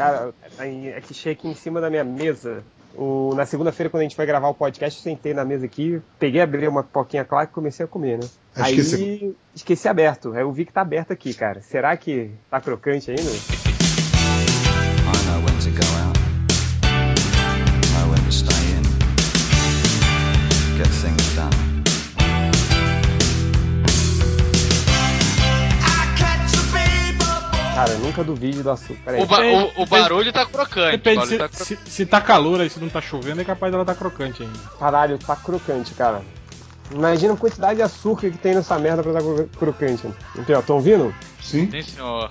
Cara, é que cheguei aqui em cima da minha mesa. O, na segunda-feira, quando a gente foi gravar o podcast, eu sentei na mesa aqui, peguei, abri uma pipoquinha clara e comecei a comer, né? Aí esqueci. esqueci aberto. Aí eu vi que tá aberto aqui, cara. Será que tá crocante ainda? Cara, nunca duvide do açúcar. O, ba o, o, barulho tá crocante. Depende, se, tá Se, se, tá calor aí, se não tá chovendo, é capaz dela tá crocante ainda. Caralho, tá crocante, cara. Imagina a quantidade de açúcar que tem nessa merda pra estar tá crocante. Então, estão ouvindo? Sim. Sim, senhor.